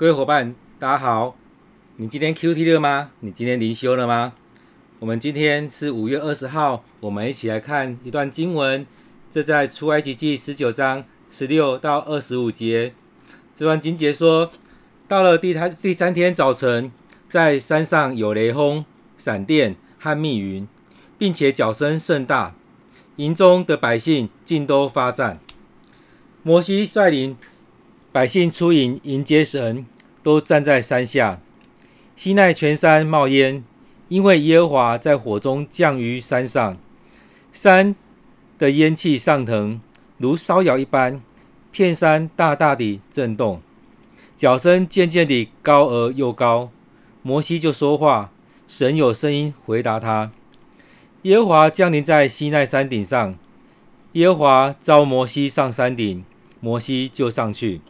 各位伙伴，大家好。你今天 QT 了吗？你今天灵修了吗？我们今天是五月二十号，我们一起来看一段经文。这在出埃及记十九章十六到二十五节。这段经节说，到了第三第三天早晨，在山上有雷轰、闪电和密云，并且角声甚大，营中的百姓尽都发战。摩西率领百姓出营迎接神，都站在山下。西奈全山冒烟，因为耶和华在火中降于山上，山的烟气上腾，如烧窑一般，片山大大地震动，脚声渐渐地高而又高。摩西就说话，神有声音回答他。耶和华降临在西奈山顶上，耶和华召摩西上山顶。摩西就上去。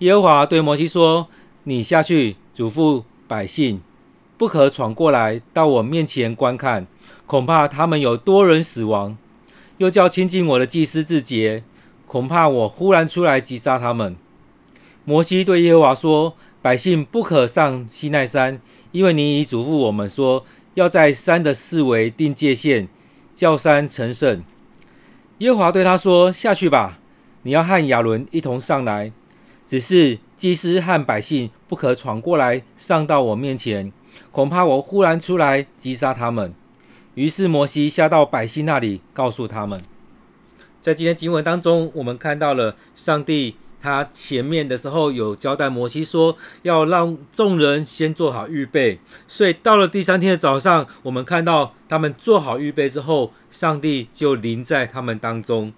耶和华对摩西说：“你下去嘱咐百姓，不可闯过来到我面前观看，恐怕他们有多人死亡。又叫亲近我的祭司自洁，恐怕我忽然出来击杀他们。”摩西对耶和华说：“百姓不可上西奈山，因为你已嘱咐我们说，要在山的四围定界限，叫山成圣。”耶和华对他说：“下去吧。”你要和亚伦一同上来，只是祭司和百姓不可闯过来上到我面前，恐怕我忽然出来击杀他们。于是摩西下到百姓那里，告诉他们。在今天经文当中，我们看到了上帝。他前面的时候有交代摩西说，要让众人先做好预备，所以到了第三天的早上，我们看到他们做好预备之后，上帝就临在他们当中。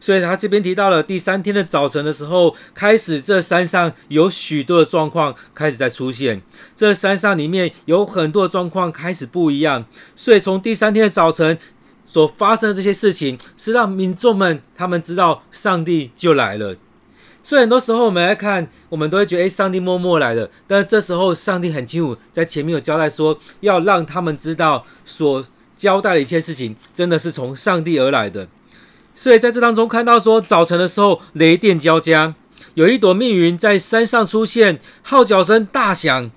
所以他这边提到了第三天的早晨的时候，开始这山上有许多的状况开始在出现，这山上里面有很多的状况开始不一样，所以从第三天的早晨所发生的这些事情，是让民众们他们知道上帝就来了。所以很多时候我们来看，我们都会觉得，诶，上帝默默来了。但这时候，上帝很清楚，在前面有交代说，要让他们知道，所交代的一切事情，真的是从上帝而来的。所以在这当中看到说，早晨的时候雷电交加，有一朵密云在山上出现，号角声大响。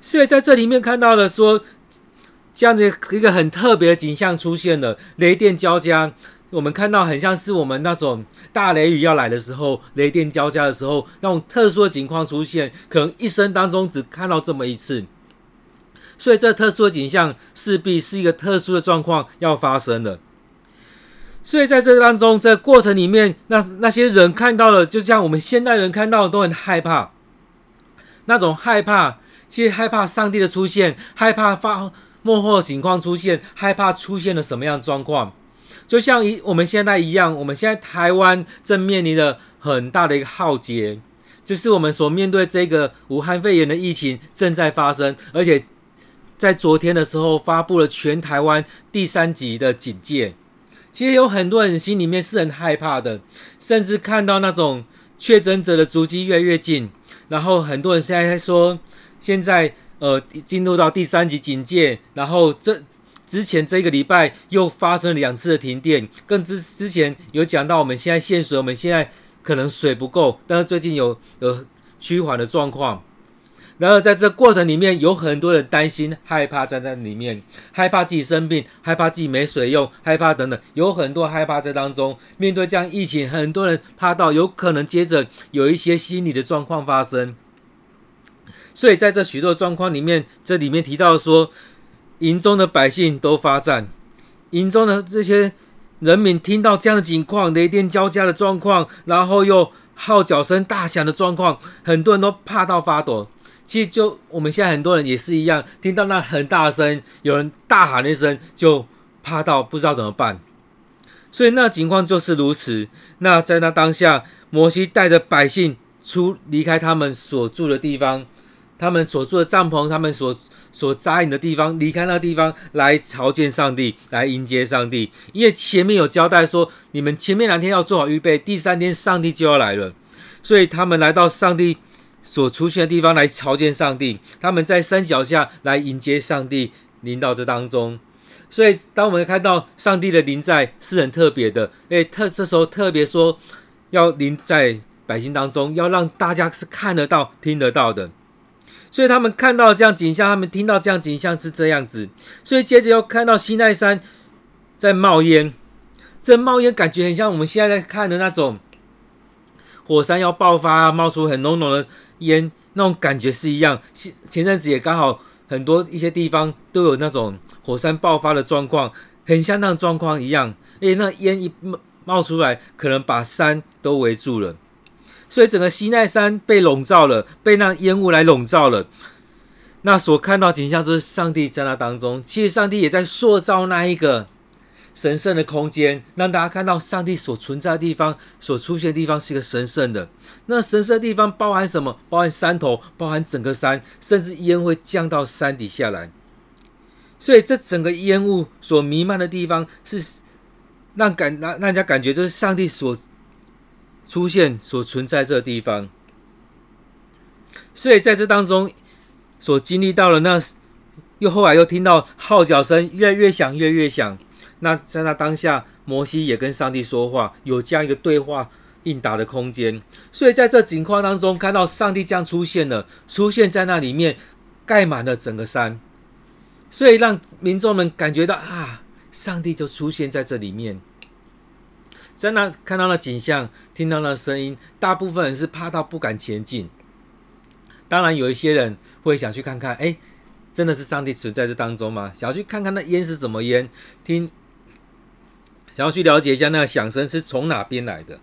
所以在这里面看到了说，这样子一个很特别的景象出现了，雷电交加。我们看到很像是我们那种大雷雨要来的时候，雷电交加的时候，那种特殊的情况出现，可能一生当中只看到这么一次。所以这特殊的景象势必是一个特殊的状况要发生的。所以在这当中，在过程里面，那那些人看到了，就像我们现代人看到的都很害怕，那种害怕，其实害怕上帝的出现，害怕发幕后情况出现，害怕出现了什么样的状况。就像一我们现在一样，我们现在台湾正面临着很大的一个浩劫，就是我们所面对这个武汉肺炎的疫情正在发生，而且在昨天的时候发布了全台湾第三级的警戒。其实有很多人心里面是很害怕的，甚至看到那种确诊者的足迹越来越近，然后很多人现在说，现在呃进入到第三级警戒，然后这。之前这个礼拜又发生两次的停电，更之之前有讲到我们现在限水，我们现在可能水不够，但是最近有有趋缓的状况。然后在这过程里面，有很多人担心、害怕站在里面，害怕自己生病，害怕自己没水用，害怕等等，有很多害怕在当中。面对这样疫情，很多人怕到有可能接着有一些心理的状况发生。所以在这许多状况里面，这里面提到说。营中的百姓都发战，营中的这些人民听到这样的情况，雷电交加的状况，然后又号角声大响的状况，很多人都怕到发抖。其实就我们现在很多人也是一样，听到那很大声，有人大喊一声，就怕到不知道怎么办。所以那情况就是如此。那在那当下，摩西带着百姓出离开他们所住的地方，他们所住的帐篷，他们所。所扎营的地方，离开那地方来朝见上帝，来迎接上帝。因为前面有交代说，你们前面两天要做好预备，第三天上帝就要来了。所以他们来到上帝所出现的地方来朝见上帝，他们在山脚下来迎接上帝临到这当中。所以当我们看到上帝的临在是很特别的，诶，特这时候特别说要临在百姓当中，要让大家是看得到、听得到的。所以他们看到这样景象，他们听到这样景象是这样子。所以接着又看到西奈山在冒烟，这冒烟感觉很像我们现在在看的那种火山要爆发啊，冒出很浓浓的烟，那种感觉是一样。前前阵子也刚好很多一些地方都有那种火山爆发的状况，很像那种状况一样。而且那烟一冒冒出来，可能把山都围住了。所以整个西奈山被笼罩了，被那烟雾来笼罩了。那所看到景象就是上帝在那当中。其实上帝也在塑造那一个神圣的空间，让大家看到上帝所存在的地方、所出现的地方是一个神圣的。那神圣的地方包含什么？包含山头，包含整个山，甚至烟会降到山底下来。所以这整个烟雾所弥漫的地方，是让感让让人家感觉就是上帝所。出现所存在这个地方，所以在这当中所经历到了那，又后来又听到号角声越来越响，越来越响。那在那当下，摩西也跟上帝说话，有这样一个对话应答的空间。所以在这景况当中，看到上帝这样出现了，出现在那里面，盖满了整个山，所以让民众们感觉到啊，上帝就出现在这里面。在那看到那景象，听到那声音，大部分人是怕到不敢前进。当然，有一些人会想去看看，哎，真的是上帝存在这当中吗？想要去看看那烟是怎么烟，听，想要去了解一下那个响声是从哪边来的。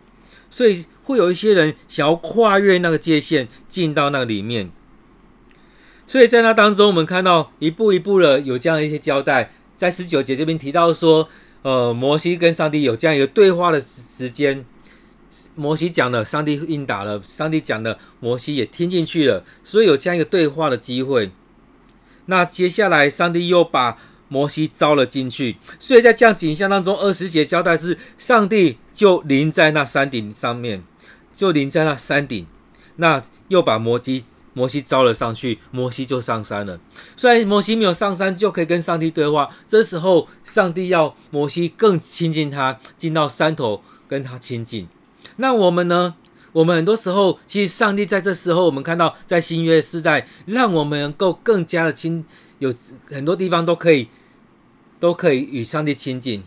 所以会有一些人想要跨越那个界限，进到那个里面。所以在那当中，我们看到一步一步的有这样一些交代，在十九节这边提到说。呃，摩西跟上帝有这样一个对话的时间，摩西讲了，上帝应答了；上帝讲了，摩西也听进去了，所以有这样一个对话的机会。那接下来，上帝又把摩西招了进去，所以在这样景象当中，二十节交代是，上帝就临在那山顶上面，就临在那山顶，那又把摩西。摩西招了上去，摩西就上山了。虽然摩西没有上山，就可以跟上帝对话。这时候，上帝要摩西更亲近他，进到山头跟他亲近。那我们呢？我们很多时候，其实上帝在这时候，我们看到在新约世代，让我们能够更加的亲，有很多地方都可以，都可以与上帝亲近。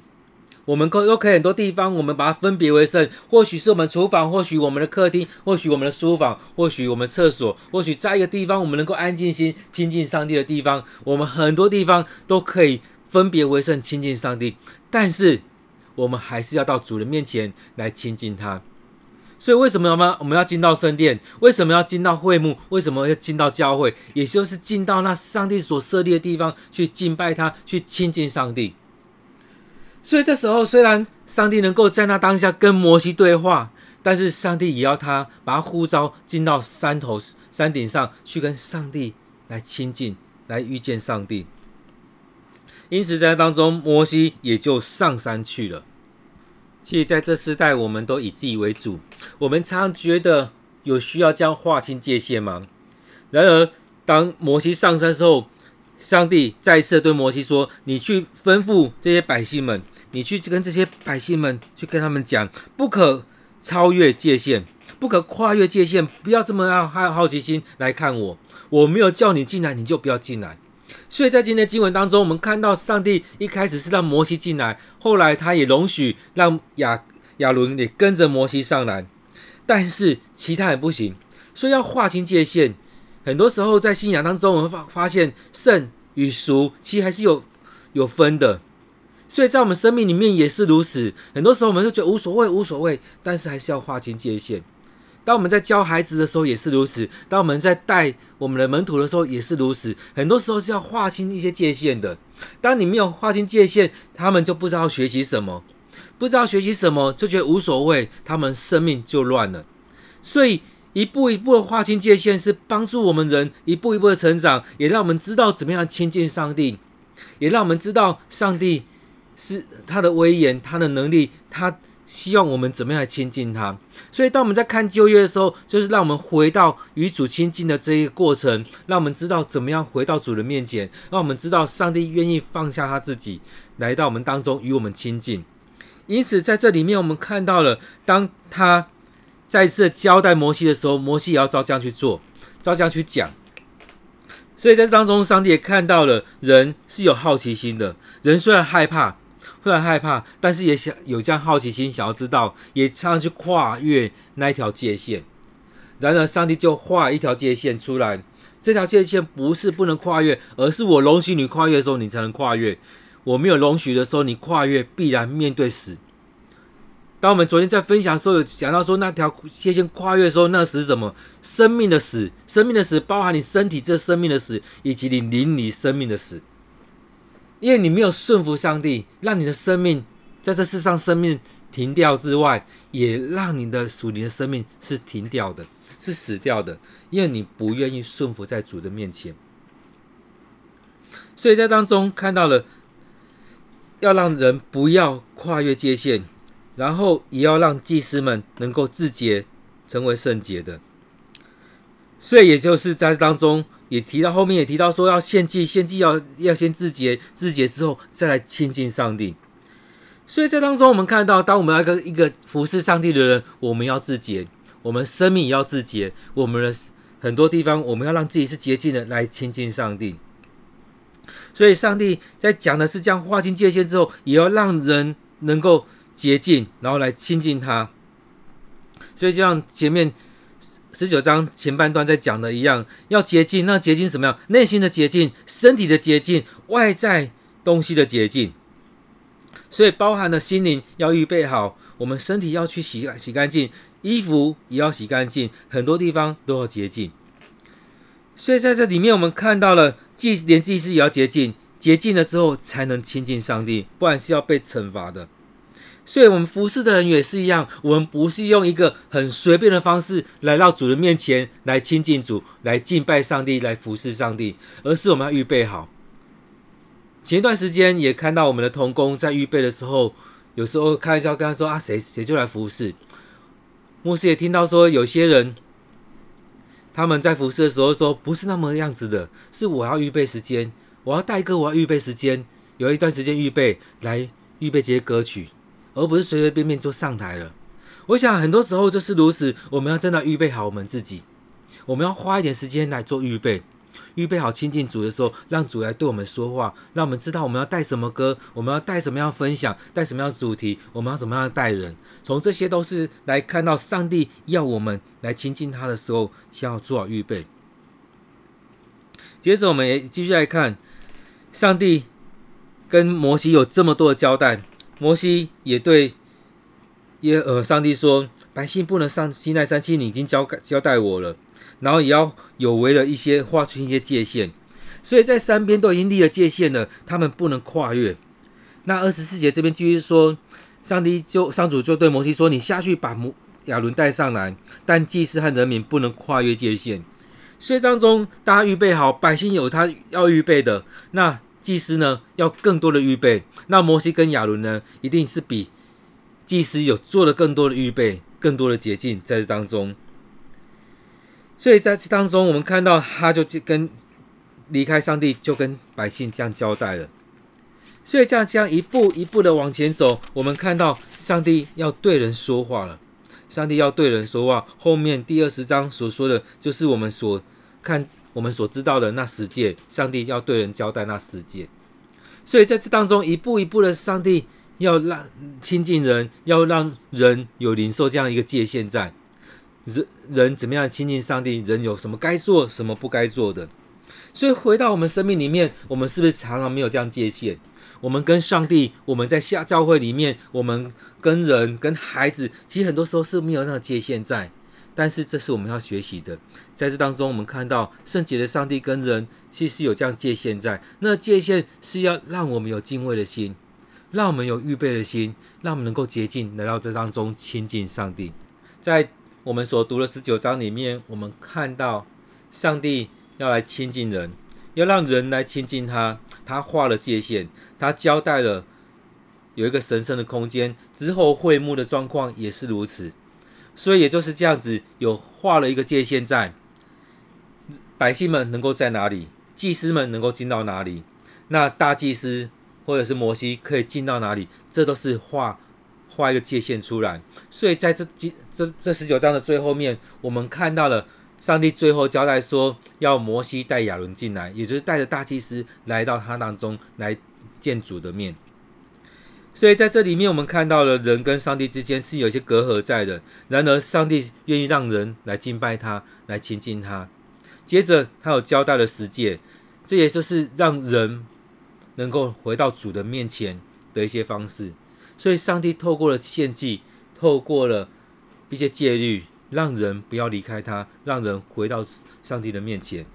我们可都可以很多地方，我们把它分别为圣。或许是我们厨房，或许我们的客厅，或许我们的书房，或许我们厕所，或许在一个地方，我们能够安静心亲近上帝的地方。我们很多地方都可以分别为圣，亲近上帝。但是我们还是要到主人面前来亲近他。所以为什么我们我们要进到圣殿？为什么要进到会幕？为什么要进到教会？也就是进到那上帝所设立的地方去敬拜他，去亲近上帝。所以这时候，虽然上帝能够在那当下跟摩西对话，但是上帝也要他把他呼召进到山头、山顶上去跟上帝来亲近，来遇见上帝。因此，在当中，摩西也就上山去了。其实，在这时代，我们都以自己为主，我们常觉得有需要这样划清界限吗？然而，当摩西上山的时候，上帝再次对摩西说：“你去吩咐这些百姓们，你去跟这些百姓们去跟他们讲，不可超越界限，不可跨越界限，不要这么样好好奇心来看我。我没有叫你进来，你就不要进来。”所以在今天经文当中，我们看到上帝一开始是让摩西进来，后来他也容许让亚亚伦也跟着摩西上来，但是其他人不行，所以要划清界限。很多时候在信仰当中，我们发发现圣与俗其实还是有有分的，所以在我们生命里面也是如此。很多时候我们就觉得无所谓，无所谓，但是还是要划清界限。当我们在教孩子的时候也是如此，当我们在带我们的门徒的时候也是如此。很多时候是要划清一些界限的。当你没有划清界限，他们就不知道学习什么，不知道学习什么就觉得无所谓，他们生命就乱了。所以。一步一步的划清界限，是帮助我们人一步一步的成长，也让我们知道怎么样亲近上帝，也让我们知道上帝是他的威严、他的能力，他希望我们怎么样来亲近他。所以，当我们在看旧约的时候，就是让我们回到与主亲近的这一个过程，让我们知道怎么样回到主的面前，让我们知道上帝愿意放下他自己来到我们当中与我们亲近。因此，在这里面我们看到了，当他。再次交代摩西的时候，摩西也要照这样去做，照这样去讲。所以在当中，上帝也看到了人是有好奇心的。人虽然害怕，虽然害怕，但是也想有这样好奇心，想要知道，也常常去跨越那一条界限。然而，上帝就画一条界限出来。这条界限不是不能跨越，而是我容许你跨越的时候，你才能跨越。我没有容许的时候，你跨越必然面对死。当我们昨天在分享的时候，有讲到说那条界限跨越的时候，那死是什么？生命的死，生命的死包含你身体这生命的死，以及你灵里生命的死。因为你没有顺服上帝，让你的生命在这世上生命停掉之外，也让你的属灵的生命是停掉的。是死掉的，因为你不愿意顺服在主的面前，所以在当中看到了要让人不要跨越界限，然后也要让祭司们能够自洁，成为圣洁的。所以也就是在当中也提到后面也提到说要献祭，献祭要要先自洁，自洁之后再来亲近上帝。所以在当中我们看到，当我们要一个一个服侍上帝的人，我们要自洁。我们生命也要自洁，我们的很多地方，我们要让自己是洁净的，来亲近上帝。所以，上帝在讲的是这样划清界限之后，也要让人能够洁净，然后来亲近他。所以，就像前面十九章前半段在讲的一样，要洁净，那洁净什么样？内心的洁净，身体的洁净，外在东西的洁净。所以，包含了心灵要预备好，我们身体要去洗洗干净。衣服也要洗干净，很多地方都要洁净。所以在这里面，我们看到了祭连祭司也要洁净，洁净了之后才能亲近上帝，不然是要被惩罚的。所以，我们服侍的人也是一样，我们不是用一个很随便的方式来到主人面前来亲近主、来敬拜上帝、来服侍上帝，而是我们要预备好。前一段时间也看到我们的童工在预备的时候，有时候开玩笑跟他说：“啊，谁谁就来服侍。”牧师也听到说，有些人他们在服侍的时候说，不是那么样子的，是我要预备时间，我要带歌，我要预备时间，有一段时间预备来预备这些歌曲，而不是随随便便就上台了。我想很多时候就是如此，我们要真的预备好我们自己，我们要花一点时间来做预备。预备好亲近主的时候，让主来对我们说话，让我们知道我们要带什么歌，我们要带什么样分享，带什么样的主题，我们要怎么样带人。从这些都是来看到上帝要我们来亲近他的时候，先要做好预备。接着，我们也继续来看，上帝跟摩西有这么多的交代，摩西也对耶呃上帝说，百姓不能上西奈山，其实你已经交交代我了。然后也要有为了一些划出一些界限，所以在三边都已经立了界限了，他们不能跨越。那二十四节这边继续说，上帝就上主就对摩西说：“你下去把摩亚伦带上来，但祭司和人民不能跨越界限。”所以当中大家预备好，百姓有他要预备的，那祭司呢要更多的预备。那摩西跟亚伦呢，一定是比祭司有做了更多的预备，更多的捷径在这当中。所以在这当中，我们看到他就跟离开上帝，就跟百姓这样交代了。所以这样这样一步一步的往前走，我们看到上帝要对人说话了。上帝要对人说话，后面第二十章所说的就是我们所看、我们所知道的那十诫。上帝要对人交代那十诫。所以在这当中，一步一步的，上帝要让亲近人，要让人有领受这样一个界限在。人人怎么样亲近上帝？人有什么该做，什么不该做的？所以回到我们生命里面，我们是不是常常没有这样界限？我们跟上帝，我们在下教会里面，我们跟人、跟孩子，其实很多时候是没有那个界限在。但是这是我们要学习的。在这当中，我们看到圣洁的上帝跟人，其实有这样界限在。那界限是要让我们有敬畏的心，让我们有预备的心，让我们能够洁净来到这当中亲近上帝。在我们所读的十九章里面，我们看到上帝要来亲近人，要让人来亲近他。他画了界限，他交代了有一个神圣的空间。之后会幕的状况也是如此，所以也就是这样子，有画了一个界限在。百姓们能够在哪里？祭司们能够进到哪里？那大祭司或者是摩西可以进到哪里？这都是画画一个界限出来。所以在这这这这十九章的最后面，我们看到了上帝最后交代说，要摩西带亚伦进来，也就是带着大祭司来到他当中来见主的面。所以在这里面，我们看到了人跟上帝之间是有一些隔阂在的。然而，上帝愿意让人来敬拜他，来亲近他。接着，他有交代了十诫，这也就是让人能够回到主的面前的一些方式。所以，上帝透过了献祭，透过了一些戒律，让人不要离开他，让人回到上帝的面前。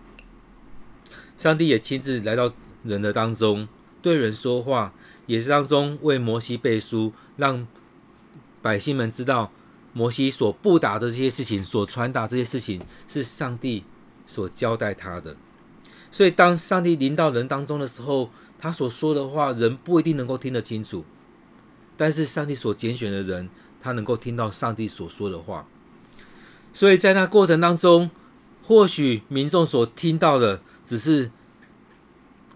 上帝也亲自来到人的当中，对人说话。也是当中为摩西背书，让百姓们知道摩西所布达的这些事情，所传达这些事情是上帝所交代他的。所以，当上帝临到人当中的时候，他所说的话，人不一定能够听得清楚。但是，上帝所拣选的人，他能够听到上帝所说的话。所以在那过程当中，或许民众所听到的只是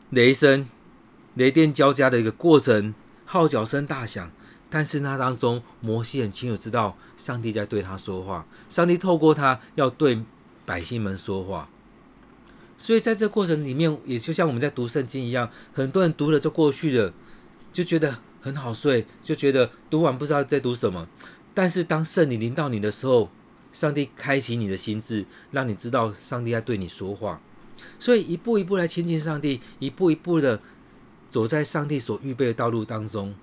雷声。雷电交加的一个过程，号角声大响，但是那当中，摩西很清楚知道上帝在对他说话，上帝透过他要对百姓们说话。所以在这过程里面，也就像我们在读圣经一样，很多人读了就过去了，就觉得很好睡，就觉得读完不知道在读什么。但是当圣灵临到你的时候，上帝开启你的心智，让你知道上帝在对你说话。所以一步一步来亲近上帝，一步一步的。走在上帝所预备的道路当中，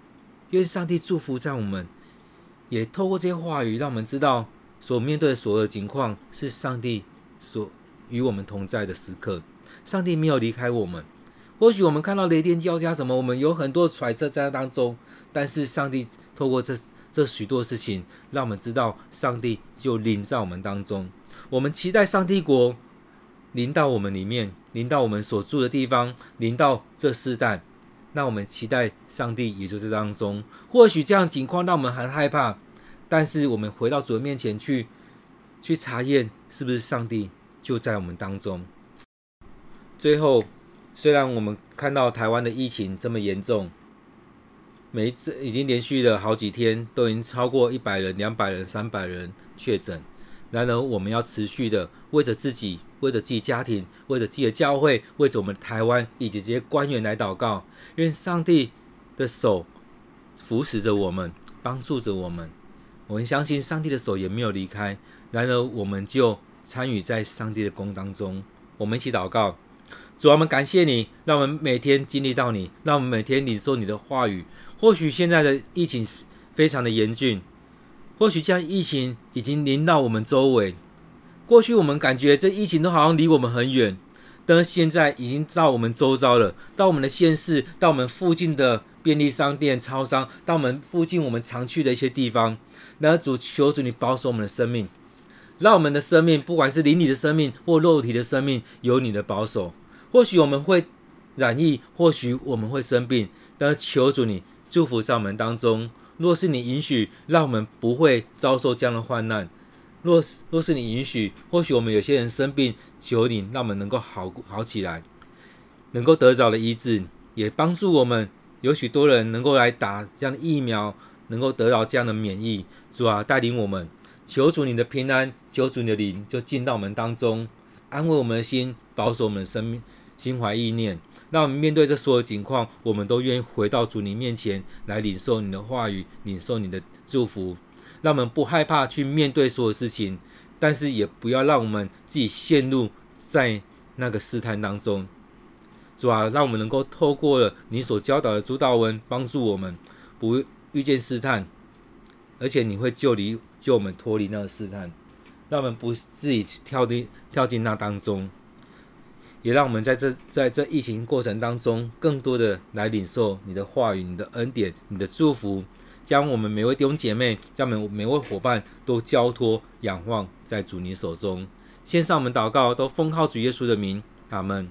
愿上帝祝福在我们，也透过这些话语，让我们知道所面对的所有情况是上帝所与我们同在的时刻。上帝没有离开我们。或许我们看到雷电交加什么，我们有很多揣测在当中，但是上帝透过这这许多事情，让我们知道上帝就临在我们当中。我们期待上帝国临到我们里面，临到我们所住的地方，临到这世代。那我们期待上帝也就是当中，或许这样情况让我们很害怕，但是我们回到主的面前去，去查验是不是上帝就在我们当中。最后，虽然我们看到台湾的疫情这么严重，每一次已经连续了好几天，都已经超过一百人、两百人、三百人确诊。然而，我们要持续的为着自己、为着自己家庭、为着自己的教会、为着我们台湾以及这些官员来祷告，愿上帝的手扶持着我们，帮助着我们。我们相信上帝的手也没有离开。然而，我们就参与在上帝的工当中。我们一起祷告：主啊，我们感谢你，让我们每天经历到你，让我们每天领受你的话语。或许现在的疫情非常的严峻。或许这样疫情已经临到我们周围，过去我们感觉这疫情都好像离我们很远，但是现在已经到我们周遭了，到我们的县市，到我们附近的便利商店、超商，到我们附近我们常去的一些地方。那主，求主你保守我们的生命，让我们的生命，不管是灵里的生命或肉体的生命，有你的保守。或许我们会染疫，或许我们会生病，但求主你祝福在我们当中。若是你允许，让我们不会遭受这样的患难；若是若是你允许，或许我们有些人生病，求你让我们能够好好起来，能够得着的医治，也帮助我们有许多人能够来打这样的疫苗，能够得到这样的免疫。主啊，带领我们，求主你的平安，求主你的灵就进到我们当中，安慰我们的心，保守我们的生命。心怀意念，让我们面对这所有情况，我们都愿意回到主你面前来领受你的话语，领受你的祝福。让我们不害怕去面对所有事情，但是也不要让我们自己陷入在那个试探当中。主啊，让我们能够透过了你所教导的主导文，帮助我们不遇见试探，而且你会救离救我们脱离那个试探，让我们不自己跳进跳进那当中。也让我们在这在这疫情过程当中，更多的来领受你的话语、你的恩典、你的祝福，将我们每位弟兄姐妹、将每每位伙伴都交托仰望在主你手中。献上我们祷告，都封号主耶稣的名，阿门。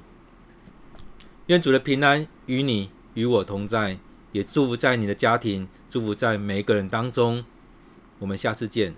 愿主的平安与你与我同在，也祝福在你的家庭，祝福在每一个人当中。我们下次见。